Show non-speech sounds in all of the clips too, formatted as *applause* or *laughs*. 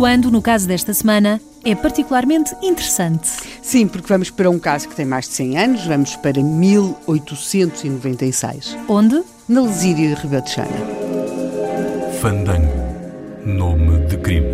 Quando, no caso desta semana, é particularmente interessante. Sim, porque vamos para um caso que tem mais de 100 anos, vamos para 1896, Onde? na Lesíria de Rebetejana. Fandango. Nome de crime.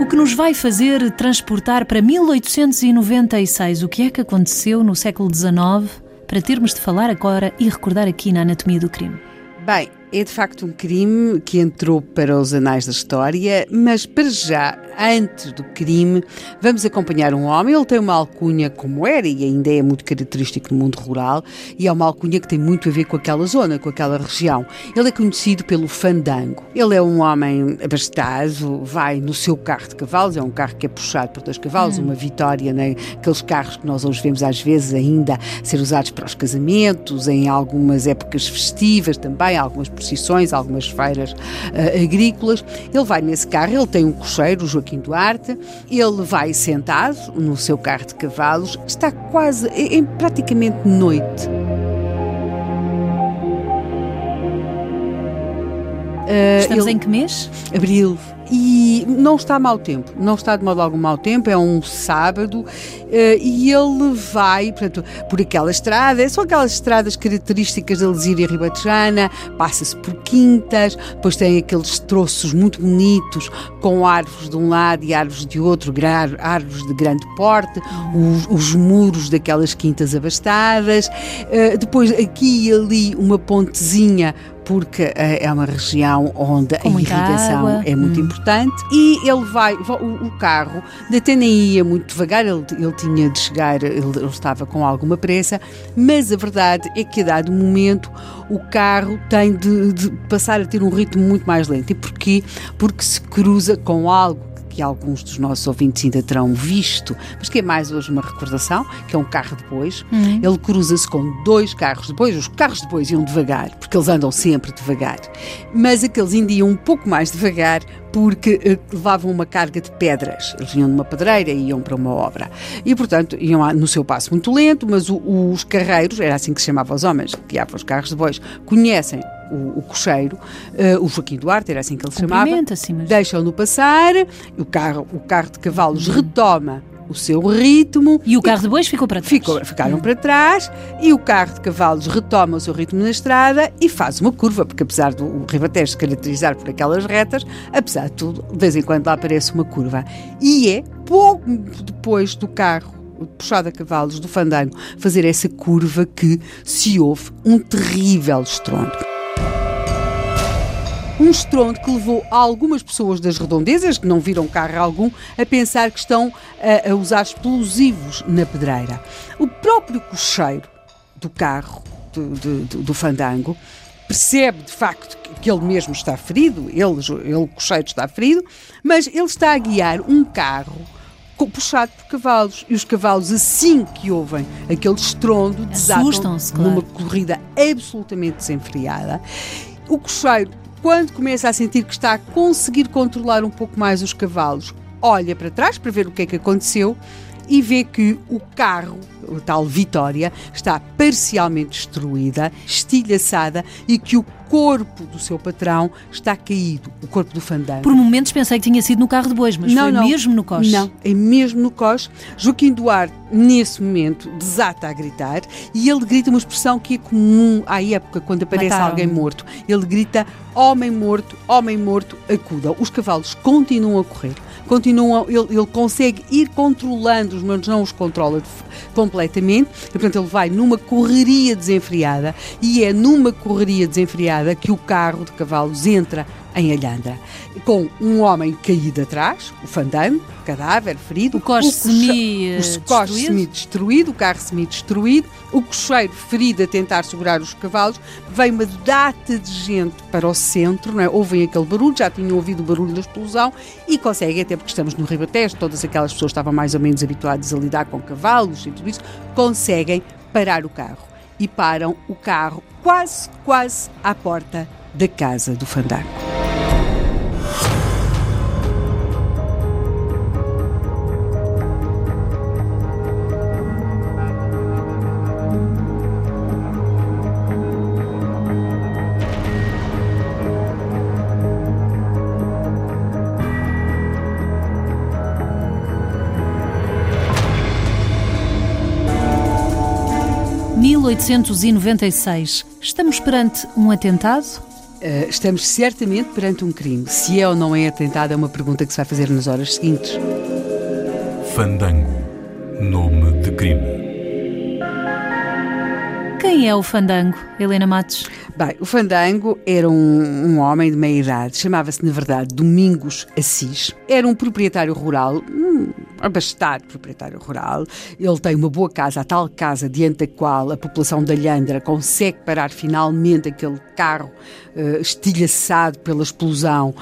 O que nos vai fazer transportar para 1896 o que é que aconteceu no século XIX para termos de falar agora e recordar aqui na Anatomia do Crime. Bem, é de facto um crime que entrou para os anais da história, mas para já, antes do crime, vamos acompanhar um homem. Ele tem uma alcunha como era e ainda é muito característico no mundo rural, e é uma alcunha que tem muito a ver com aquela zona, com aquela região. Ele é conhecido pelo fandango. Ele é um homem abastado, vai no seu carro de cavalos, é um carro que é puxado por dois cavalos, uma vitória, né? aqueles carros que nós hoje vemos às vezes ainda ser usados para os casamentos, em algumas épocas festivas também, algumas procissões, algumas feiras eh, agrícolas. Ele vai nesse carro, ele tem um cocheiro, o Joaquim Duarte, ele vai sentado no seu carro de cavalos, está quase, é, é praticamente noite. Estamos ele- em que mês? Abril. E não está mau tempo, não está de modo algum mau tempo, é um sábado eh, e ele vai portanto, por aquela estrada, são aquelas estradas características da Lesíria Ribatejana, passa-se por quintas, depois tem aqueles troços muito bonitos com árvores de um lado e árvores de outro, árvores de grande porte, os, os muros daquelas quintas abastadas, eh, depois aqui e ali uma pontezinha porque eh, é uma região onde Com a irrigação água. é muito Hum. importante e ele vai, va- o, o carro até nem ia muito devagar, ele, ele tinha de chegar, ele, ele estava com alguma pressa, mas a verdade é que a dado momento o carro tem de, de passar a ter um ritmo muito mais lento. E porquê? Porque se cruza com algo que alguns dos nossos ouvintes ainda terão visto, mas que é mais hoje uma recordação, que é um carro de bois. Ele cruza-se com dois carros de bois. Os carros de bois iam devagar, porque eles andam sempre devagar. Mas aqueles ainda iam um pouco mais devagar porque eh, levavam uma carga de pedras. Eles vinham numa pedreira e iam para uma obra. E, portanto, iam no seu passo muito lento, mas o- os carreiros, era assim que se chamava os homens que guiavam os carros de bois, conhecem o, o cocheiro, eh, o Joaquim Duarte, era assim que ele se chamava Cumprimenta-se, mas- deixam-no passar, o carro, o carro de cavalos retoma o seu ritmo. E o carro de bois ficou para trás. Ficou- ficaram para trás e o carro de cavalos retoma o seu ritmo na estrada e faz uma curva, porque apesar do Ribatejo se caracterizar por aquelas retas, apesar de tudo, de vez em quando lá aparece uma curva. E é pouco depois do carro puxado a cavalos do fandango fazer essa curva que se ouve um terrível estrondo. Um estrondo que levou algumas pessoas das redondezas, que não viram carro algum, a pensar que estão a, a usar explosivos na pedreira. O próprio cocheiro do carro, do, do- do- fandango, percebe de facto que, ele mesmo está ferido, ele, ele, o cocheiro está ferido, mas ele está a guiar um carro puxado por cavalos. E os cavalos, assim que ouvem aquele estrondo, desatam claro. numa corrida absolutamente desenfreada. O cocheiro, quando começa a sentir que está a conseguir controlar um pouco mais os cavalos, olha para trás para ver o que é que aconteceu e vê que o carro, o tal Vitória, está parcialmente destruída, estilhaçada e que o corpo do seu patrão está caído, o corpo do fandango. Por momentos pensei que tinha sido no carro de bois, mas foi mesmo no coche. Não, é mesmo no coche. Joaquim Duarte, nesse momento, desata a gritar e ele grita uma expressão que é comum à época, quando aparece Mataram. alguém morto. Ele grita: Homem morto, homem morto, acudam. Os cavalos continuam a correr. Continuam, ele, ele consegue ir controlando-os, mas não os controla de- completamente. E, portanto, ele vai numa correria desenfreada e é numa correria desenfreada que o carro de cavalos entra em Alhandra, com um homem caído atrás, o fandango, cadáver, ferido, o coche semi-destruído, semi -destruído, o carro semi-destruído, o cocheiro ferido a tentar segurar os cavalos, vem uma data de gente para o centro, não é? ouvem aquele barulho, já tinham ouvido o barulho da explosão e conseguem, até porque estamos no Ribatejo, todas aquelas pessoas estavam mais ou menos habituadas a lidar com cavalos e tudo isso, conseguem parar o carro. E param o carro quase, quase à porta da casa do fandango. 1896. Estamos perante um atentado? Uh, estamos certamente perante um crime. Se é ou não é atentado é uma pergunta que se vai fazer nas horas seguintes. Fandango. Nome de crime. Quem é o Fandango, Helena Matos? Bem, o Fandango era um, um homem de meia idade, chamava-se, na verdade, Domingos Assis. Era um proprietário rural, um abastado proprietário rural. Ele tem uma boa casa, a tal casa diante da qual a população da Alhandra consegue parar finalmente aquele carro uh, estilhaçado pela explosão uh,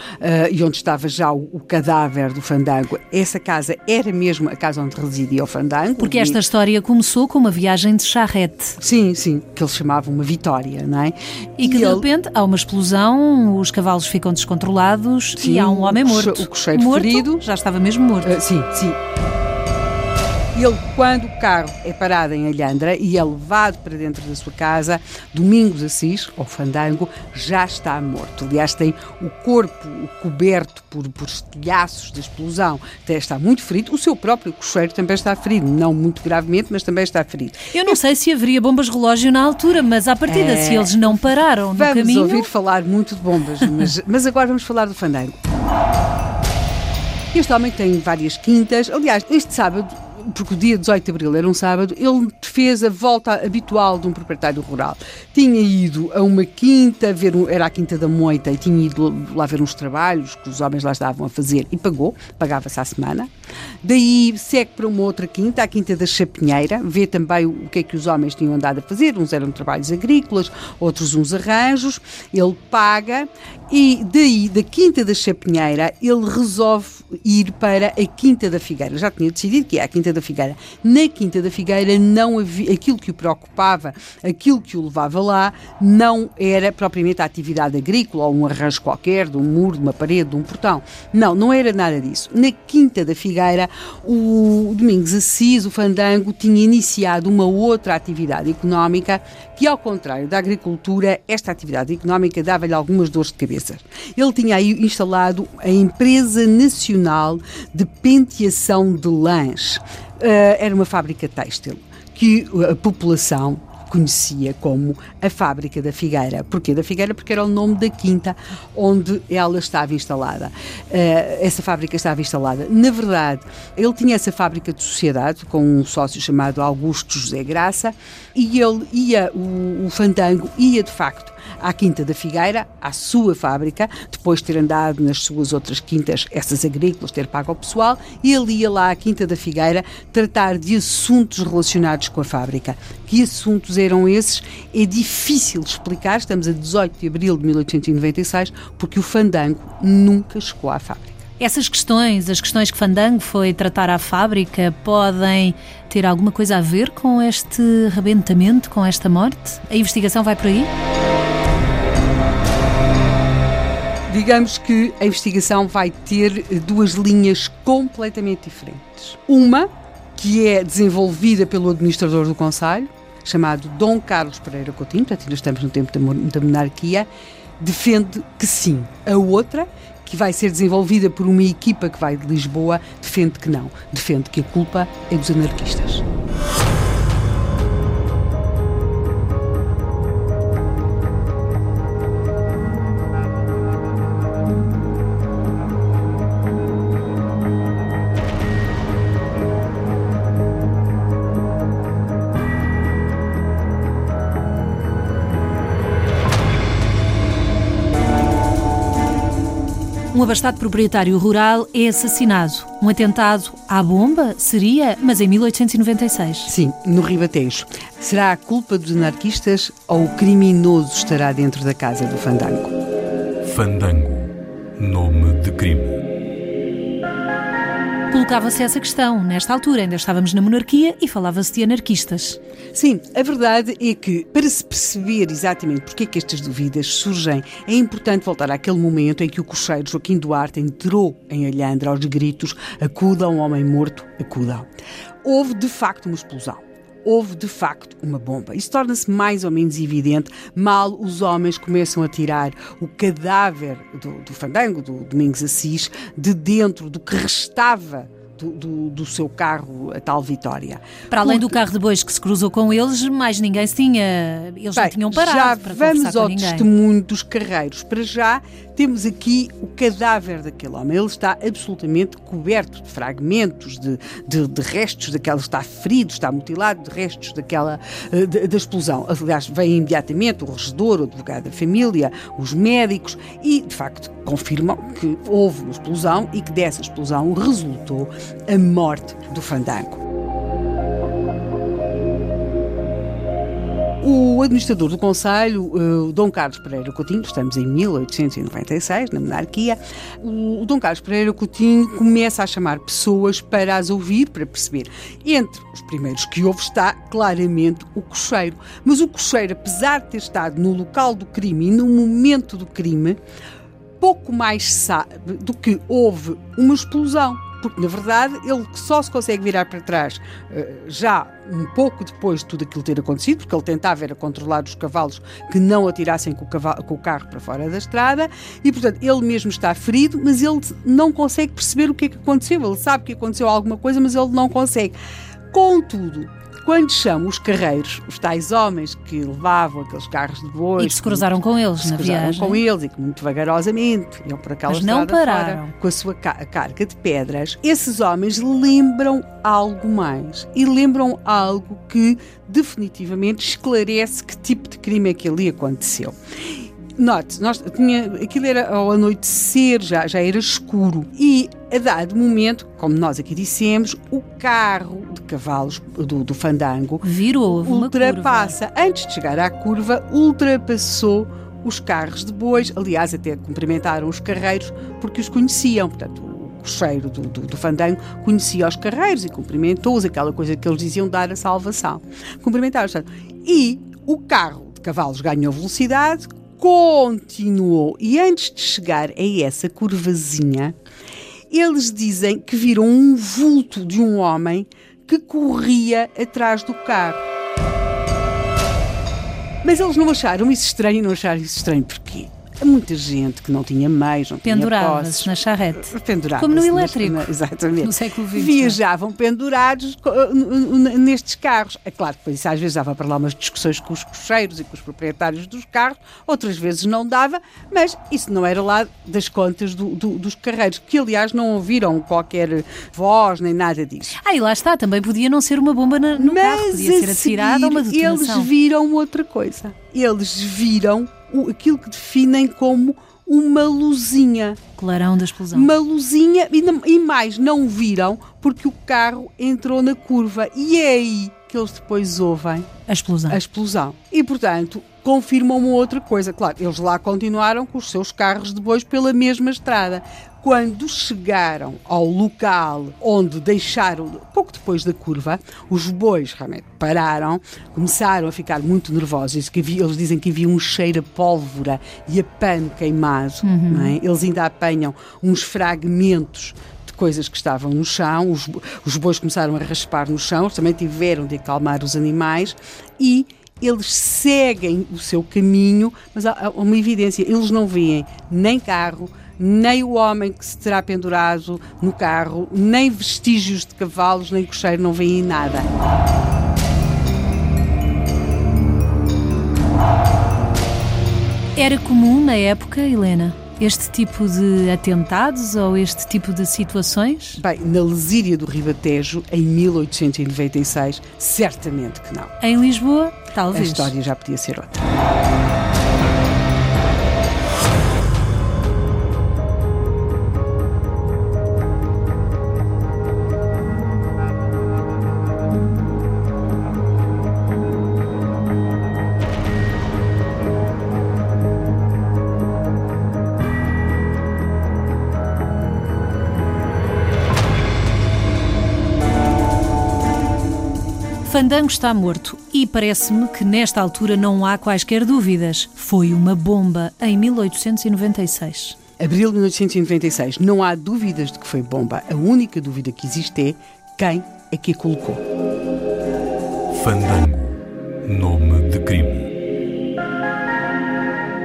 e onde estava já o, o, cadáver do Fandango. Essa casa era mesmo a casa onde residia o Fandango. Porque esta história começou com uma viagem de charrete. Sim, sim, que eles chamavam uma vitória, não é? E que e de ele... repente há uma explosão, os cavalos ficam descontrolados sim, e há um homem morto. O cocheiro morto, ferido. Já estava mesmo morto. Uh, sim, sim. Ele, quando o carro é parado em Alhandra e é levado para dentro da sua casa, Domingos Assis, ou Fandango, já está morto. Aliás, tem o corpo coberto por, por estilhaços de explosão, até está muito ferido. O seu próprio cocheiro também está ferido, não muito gravemente, mas também está ferido. Eu não sei se haveria bombas relógio na altura, mas à partida, é... se eles não pararam no vamos caminho... Vamos ouvir falar muito de bombas, mas, mas agora vamos falar do Fandango. Este homem tem várias quintas. Aliás, este sábado porque o dia 18 de abril era um sábado, ele fez a volta habitual de um proprietário rural. Tinha ido a uma quinta, ver um, era a Quinta da Moita, e tinha ido lá ver uns trabalhos que os homens lá estavam a fazer e pagou, pagava-se à semana. Daí segue para uma outra quinta, a Quinta da Chapinheira, vê também o que é que os homens tinham andado a fazer, uns eram trabalhos agrícolas, outros uns arranjos, ele paga e daí, da Quinta da Chapinheira, ele resolve ir para a Quinta da Figueira. Já tinha decidido que é a Quinta da Figueira. Na Quinta da Figueira, não havia, aquilo que o preocupava, aquilo que o levava lá, não era propriamente a atividade agrícola ou um arranjo qualquer, de um muro, de uma parede, de um portão. Não, não era nada disso. Na Quinta da Figueira, o Domingos Assis, o Fandango, tinha iniciado uma outra atividade económica que, ao contrário da agricultura, esta atividade económica dava-lhe algumas dores de cabeça. Ele tinha aí instalado a Empresa Nacional de Penteação de Lãs. Uh, era uma fábrica têxtil que a população conhecia como a Fábrica da Figueira. Porquê da Figueira? Porque era o nome da quinta onde ela estava instalada. Uh, essa fábrica estava instalada. Na verdade, ele tinha essa fábrica de sociedade com um sócio chamado Augusto José Graça e ele ia, o, o Fandango ia de facto à Quinta da Figueira, à sua fábrica, depois de ter andado nas suas outras quintas, essas agrícolas, ter pago ao pessoal, e ele ia lá à Quinta da Figueira tratar de assuntos relacionados com a fábrica. Que assuntos eram esses? É difícil explicar, estamos a 18 de abril de 1896, porque o fandango nunca chegou à fábrica. Essas questões, as questões que Fandango foi tratar à fábrica, podem ter alguma coisa a ver com este rebentamento, com esta morte? A investigação vai por aí? Digamos que a investigação vai ter duas linhas completamente diferentes. Uma, que é desenvolvida pelo administrador do Conselho, chamado Dom Carlos Pereira Coutinho, portanto ainda estamos no tempo da monarquia, defende que sim. A outra, que vai ser desenvolvida por uma equipa que vai de Lisboa, defende que não. Defende que a culpa é dos anarquistas. Um abastado proprietário rural é assassinado. Um atentado à bomba? Seria, mas em 1896. Sim, no Ribatejo. Será a culpa dos anarquistas ou o criminoso estará dentro da casa do Fandango? Fandango. Nome de crime. Colocava-se essa questão. Nesta altura ainda estávamos na monarquia e falava-se de anarquistas. Sim, a verdade é que, para se perceber exatamente porque é que estas dúvidas surgem, é importante voltar àquele momento em que o cocheiro Joaquim Duarte entrou em Alhandra aos gritos acudam, homem morto, acudam. Houve, de facto, uma explosão houve de facto uma bomba. Isso torna-se mais ou menos evidente mal os homens começam a tirar o cadáver do, do fandango, do Domingos Assis, de dentro do que restava do, do, do, seu carro, a tal Vitória. Para além Porque, do carro de bois que se cruzou com eles, mais ninguém se tinha. Eles bem, não tinham parado. Já para vamos ao testemunho dos carreiros. Para já, temos aqui o cadáver daquele homem. Ele está absolutamente coberto de fragmentos, de, de, de restos daquela. Está ferido, está mutilado de restos daquela. Eh, da explosão. Aliás, vem imediatamente o regedor, o advogado da família, os médicos e, de facto, confirmam que houve uma explosão e que dessa explosão resultou a morte do fandango. O administrador do Conselho, eh, Dom Carlos Pereira Coutinho, estamos em 1896, na monarquia, o Dom Carlos Pereira Coutinho começa a chamar pessoas para as ouvir, para perceber. Entre os primeiros que houve está claramente o cocheiro. Mas o cocheiro, apesar de ter estado no local do crime e no momento do crime, pouco mais sabe do que houve uma explosão porque na verdade ele só se consegue virar para trás uh, já um pouco depois de tudo aquilo ter acontecido, porque ele tentava era controlar os cavalos que não atirassem com o, cavalo, com o carro para fora da estrada e portanto ele mesmo está ferido, mas ele não consegue perceber o que é que aconteceu. Ele sabe que aconteceu alguma coisa, mas ele não consegue. Contudo, quando chamam os carreiros, os tais homens que levavam aqueles carros de bois. E que se cruzaram com eles na viagem. com eles e que muito vagarosamente iam por aquela Mas não pararam. Fora, com a sua carga de pedras. Esses homens lembram algo mais. E lembram algo que definitivamente esclarece que tipo de crime é que ali aconteceu. Note, nós, tinha, aquilo era ao anoitecer, já, já era escuro. E a dado momento, como nós aqui dissemos, o carro de cavalos do, do fandango virou ultrapassa. Antes de chegar à curva, ultrapassou os carros de bois. Aliás, até cumprimentaram os carreiros porque os conheciam. Portanto, o cocheiro do, do, do fandango conhecia os carreiros e cumprimentou-os, aquela coisa que eles diziam dar a salvação. Cumprimentaram-os. E o carro de cavalos ganhou velocidade, continuou. E antes de chegar a essa curvazinha, eles dizem que viram um vulto de um homem que corria atrás do carro. Mas eles não acharam isso estranho, não acharam isso estranho porquê? Muita gente que não tinha meios, não tinha Pendurava-se na charrete. *laughs* Pendurava Como no elétrico. Na, exatamente. No século XX. Viajavam pendurados nestes carros. É claro que isso às vezes dava para lá umas discussões com os cocheiros e com os proprietários dos carros, outras vezes não dava, mas isso não era lá das contas do, do, dos carreiros, que aliás não ouviram qualquer voz nem nada disso. Ah, e lá está, também podia não ser uma bomba no mas carro, podia ser atirada uma detonação. Eles viram outra coisa. Eles viram o, aquilo que definem como uma luzinha. Clarão da explosão. Uma luzinha, e, e mais, não viram porque o carro entrou na curva. E é aí que eles depois ouvem a explosão. A explosão. E, portanto, confirmam uma outra coisa. Claro, eles lá continuaram com os seus carros de bois pela mesma estrada. Quando chegaram ao local onde deixaram, pouco depois da curva, os bois realmente pararam, começaram a ficar muito nervosos. Eles dizem que havia um cheiro a pólvora e a pano queimado. Uhum. É? Eles ainda apanham uns fragmentos de coisas que estavam no chão, os, os bois começaram a raspar no chão, eles também tiveram de acalmar os animais e eles seguem o seu caminho, mas há uma evidência, eles não veem nem carro, nem o homem que se terá pendurado no carro, nem vestígios de cavalos, nem cocheiro, não veem nada. Era comum na época, Helena? Este tipo de atentados ou este tipo de situações? Bem, na Lesíria do Ribatejo, em 1896, certamente que não. Em Lisboa, talvez. A história já podia ser outra. Fandango está morto e parece-me que nesta altura não há quaisquer dúvidas. Foi uma bomba em 1896. Abril de 1896. Não há dúvidas de que foi bomba. A única dúvida que existe é quem é que a colocou. Fandango. Nome de crime.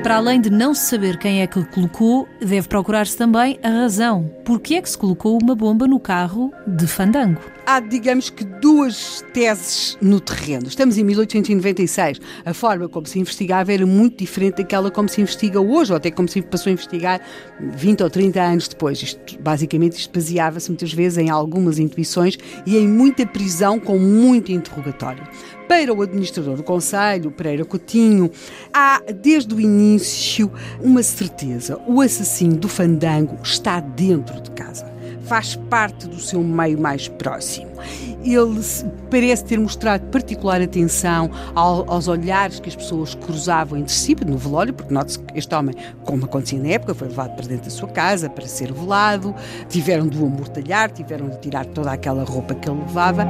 Para além de não se saber quem é que colocou, deve procurar-se também a razão. Por que é que se colocou uma bomba no carro de Fandango? Há, digamos que, duas teses no terreno. Estamos em 1896. A forma como se investigava era muito diferente daquela como se investiga hoje, ou até como se passou a investigar 20 ou 30 anos depois. Isto, basicamente, isto baseava-se muitas vezes em algumas intuições e em muita prisão com muito interrogatório. Para o administrador do Conselho, Pereira Coutinho, há desde o início uma certeza: o assassino do fandango está dentro de casa. Faz parte do seu meio mais próximo. Ele parece ter mostrado particular atenção aos olhares que as pessoas cruzavam entre si no velório, porque note-se que este homem, como acontecia na época, foi levado para dentro da sua casa para ser velado, tiveram de o amortalhar, tiveram de tirar toda aquela roupa que ele levava.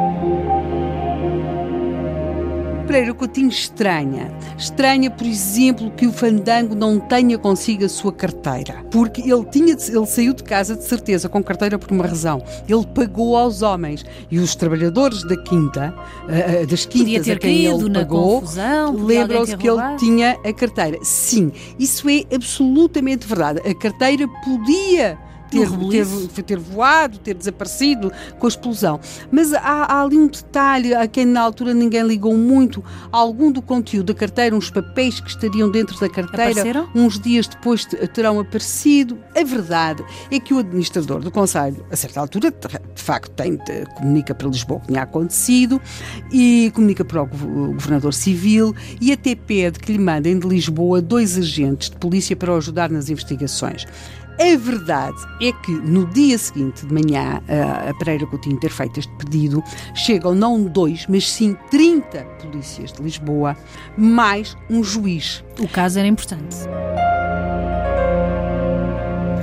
Pereira Coutinho estranha. Estranha, por exemplo, que o Fandango não tenha consigo a sua carteira. Porque ele, tinha, ele saiu de casa de certeza com carteira por uma razão. Ele pagou aos homens. E os trabalhadores da quinta, uh, das quintas ter a quem ele pagou, lembram-se que ele tinha a carteira. Sim, isso é absolutamente verdade. A carteira podia ter, ter, ter, voado, ter desaparecido com a explosão. Mas há, há, ali um detalhe a quem na altura ninguém ligou muito. Algum do conteúdo da carteira, uns papéis que estariam dentro da carteira, Apareceram? uns dias depois terão aparecido. A verdade é que o administrador do Conselho, a certa altura, de facto, tem, comunica para Lisboa o que tinha acontecido e comunica para o governador civil e até pede que lhe mandem de Lisboa dois agentes de polícia para o ajudar nas investigações. A verdade é que no dia seguinte de manhã, a Pereira Coutinho ter feito este pedido, chegam não dois, mas sim 30 polícias de Lisboa, mais um juiz. O caso era importante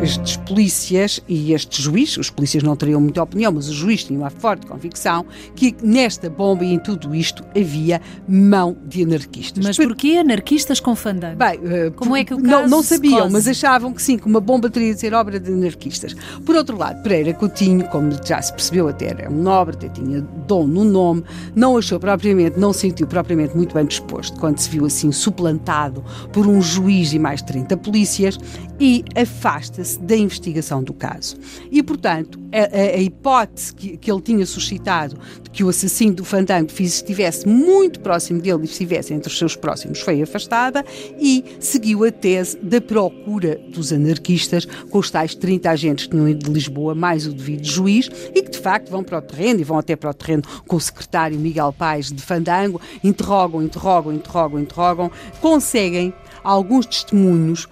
estes polícias e este juiz, os polícias não teriam muita opinião, mas o juiz tinha uma forte convicção que nesta bomba e em tudo isto havia mão de anarquistas. Mas porquê anarquistas com fandango? Bem, uh, como é que o caso não, não sabiam, mas achavam que sim, que uma bomba teria de ser obra de anarquistas. Por outro lado, Pereira Coutinho, como já se percebeu até era um nobre, até tinha dom no nome, não achou propriamente, não sentiu propriamente muito bem disposto quando se viu assim suplantado por um juiz e mais 30 polícias e afasta-se da investigação do caso. E, portanto, a, a, hipótese que, que, ele tinha suscitado de que o assassino do Fandango estivesse muito próximo dele e estivesse entre os seus próximos foi afastada e seguiu a tese da procura dos anarquistas com os tais 30 agentes que tinham ido de Lisboa, mais o devido juiz, e que de facto vão para o terreno e vão até para o terreno com o secretário Miguel Paes de Fandango, interrogam, interrogam, interrogam, interrogam, conseguem alguns testemunhos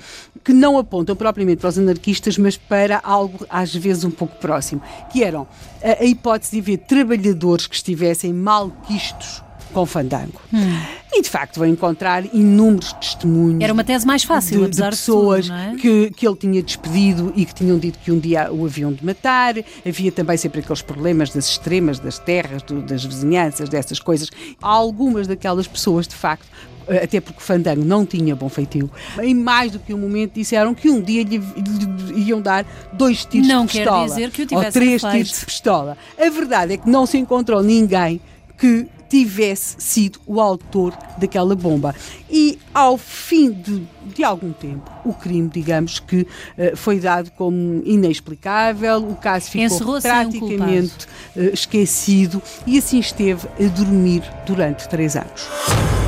que não apontam propriamente para os anarquistas, mas para algo às vezes um pouco próximo, que eram a, a hipótese de haver trabalhadores que estivessem malquistos com fandango. Hum. E de facto vão encontrar inúmeros testemunhos. Era uma tese mais fácil, de, apesar de pessoas tudo, é? que, que ele tinha despedido e que tinham dito que um dia o haviam de matar. Havia também sempre aqueles problemas das extremas, das terras, do, das vizinhanças, dessas coisas. Algumas daquelas pessoas, de facto, até porque Fandango não tinha bom feitio, em mais do que um momento disseram que um dia lhe, lhe iam dar dois tiros não de pistola. Não quer dizer que o ou três feito. tiros de pistola. A verdade é que não se encontrou ninguém que tivesse sido o autor daquela bomba. E ao fim de, de algum tempo, o crime, digamos que uh, foi dado como inexplicável, o caso ficou praticamente uh, esquecido e assim esteve a dormir durante três anos.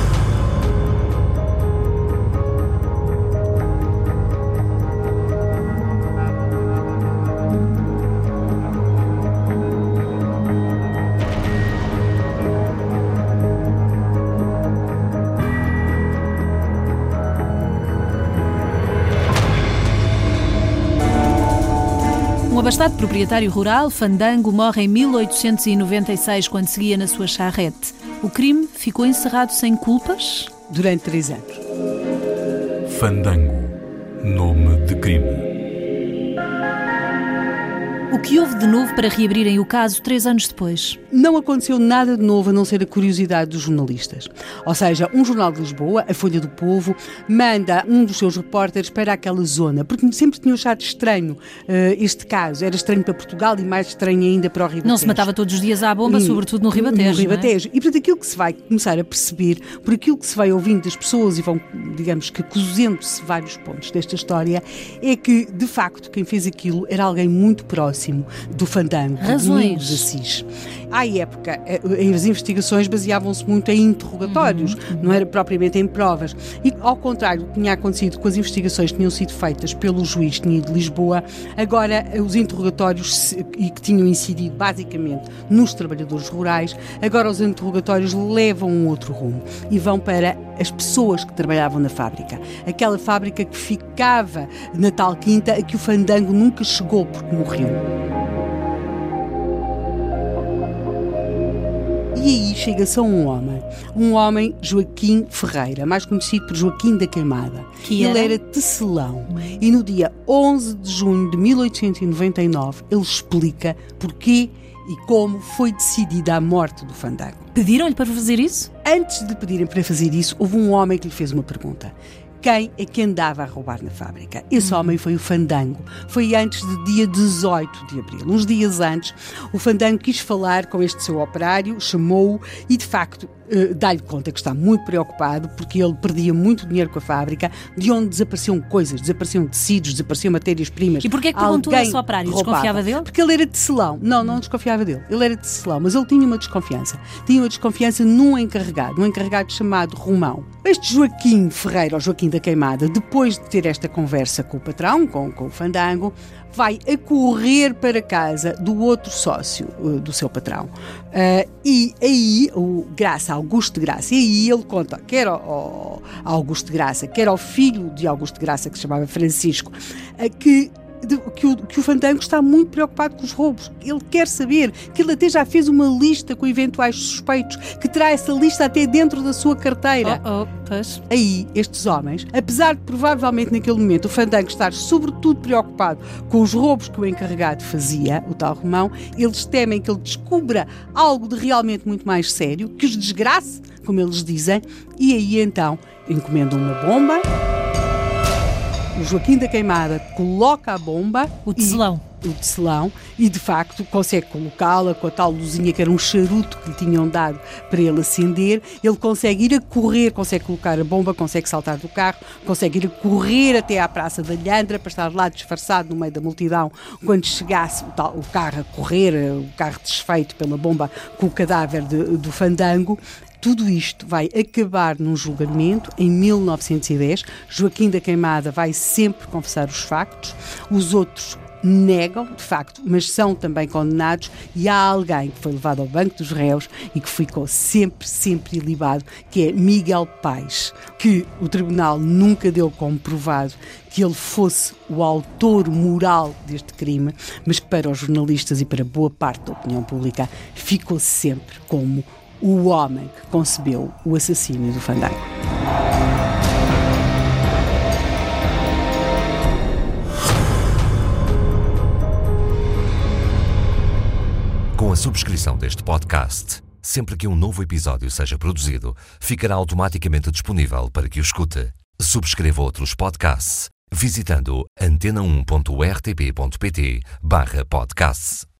Abastado proprietário rural, Fandango morre em 1896 quando seguia na sua charrete. O crime ficou encerrado sem culpas? Durante três anos. Fandango. Nome de crime. O que houve de novo para reabrirem o caso três anos depois? Não aconteceu nada de novo a não ser a curiosidade dos jornalistas. Ou seja, um jornal de Lisboa, a Folha do Povo, manda um dos seus repórteres para aquela zona, porque sempre tinham achado estranho uh, este caso. Era estranho para Portugal e mais estranho ainda para o Ribatejo. Não se matava todos os dias à bomba, hum, sobretudo no Ribatejo. No Ribatejo. É? E portanto, aquilo que se vai começar a perceber, por aquilo que se vai ouvindo das pessoas e vão, digamos que, cozendo-se vários pontos desta história, é que, de facto, quem fez aquilo era alguém muito próximo do fandango, Razões. de Assis. À época, eh, as investigações baseavam-se muito em interrogatórios, uhum. não era propriamente em provas. E, ao contrário do que tinha acontecido com as investigações que tinham sido feitas pelo juiz tinha de Lisboa, agora eh, os interrogatórios, e que tinham incidido basicamente nos trabalhadores rurais, agora os interrogatórios levam um outro rumo e vão para as pessoas que trabalhavam na fábrica. Aquela fábrica que ficava na tal quinta a que o fandango nunca chegou porque morreu. E aí chega-se a um homem, um homem Joaquim Ferreira, mais conhecido por Joaquim da Queimada. Que ele era tecelão e no dia 11 de junho de 1899 ele explica porquê e como foi decidida a morte do Fandango. Pediram-lhe para fazer isso? Antes de pedirem para fazer isso, houve um homem que lhe fez uma pergunta quem é que andava a roubar na fábrica. Esse uhum. homem foi o Fandango. Foi antes do dia 18 de abril. Uns dias antes, o Fandango quis falar com este seu operário, chamou-o e, de facto, dá-lhe conta que está muito preocupado porque ele perdia muito dinheiro com a fábrica, de onde desapareciam coisas, desapareciam tecidos, desapareciam matérias-primas. E porquê é que perguntou a sua operário? Desconfiava dele? Porque ele era tecelão. Não, não desconfiava dele. Ele era tecelão, mas ele tinha uma desconfiança. Tinha uma desconfiança num encarregado, um encarregado chamado Romão. Este Joaquim Ferreira, ou Joaquim da Queimada, depois de ter esta conversa com o patrão, com, com o Fandango, vai a correr para casa do outro sócio uh, do seu patrão. Uh, e aí, o Graça, Augusto de Graça, e aí ele conta, quer ao, ao Augusto de Graça, quer ao filho de Augusto de Graça, que se chamava Francisco, uh, que de, que, o, que o Fandango está muito preocupado com os roubos. Ele quer saber, que ele até já fez uma lista com eventuais suspeitos, que terá essa lista até dentro da sua carteira. Oh, oh, pois. Aí, estes homens, apesar de provavelmente naquele momento o Fandango estar sobretudo preocupado com os roubos que o encarregado fazia, o tal Romão, eles temem que ele descubra algo de realmente muito mais sério, que os desgrace, como eles dizem, e aí então encomendam uma bomba o Joaquim da Queimada coloca a bomba. O tecelão. E, o tecelão, e de facto consegue colocá-la com a tal luzinha que era um charuto que lhe tinham dado para ele acender. Ele consegue ir a correr, consegue colocar a bomba, consegue saltar do carro, consegue ir a correr até à Praça da Lhandra para estar lá disfarçado no meio da multidão quando chegasse o, tal, o carro a correr, o carro desfeito pela bomba com o cadáver de, do fandango tudo isto vai acabar num julgamento em 1910. Joaquim da Queimada vai sempre confessar os factos, os outros negam, de facto, mas são também condenados e há alguém que foi levado ao banco dos réus e que ficou sempre, sempre ilibado, que é Miguel Paes, que o tribunal nunca deu como provado que ele fosse o autor moral deste crime, mas que para os jornalistas e para boa parte da opinião pública ficou sempre como o homem que concebeu o assassínio do Fandango. Com a subscrição deste podcast, sempre que um novo episódio seja produzido, ficará automaticamente disponível para que o escute. Subscreva outros podcasts visitando antena1.rtp.pt/podcasts.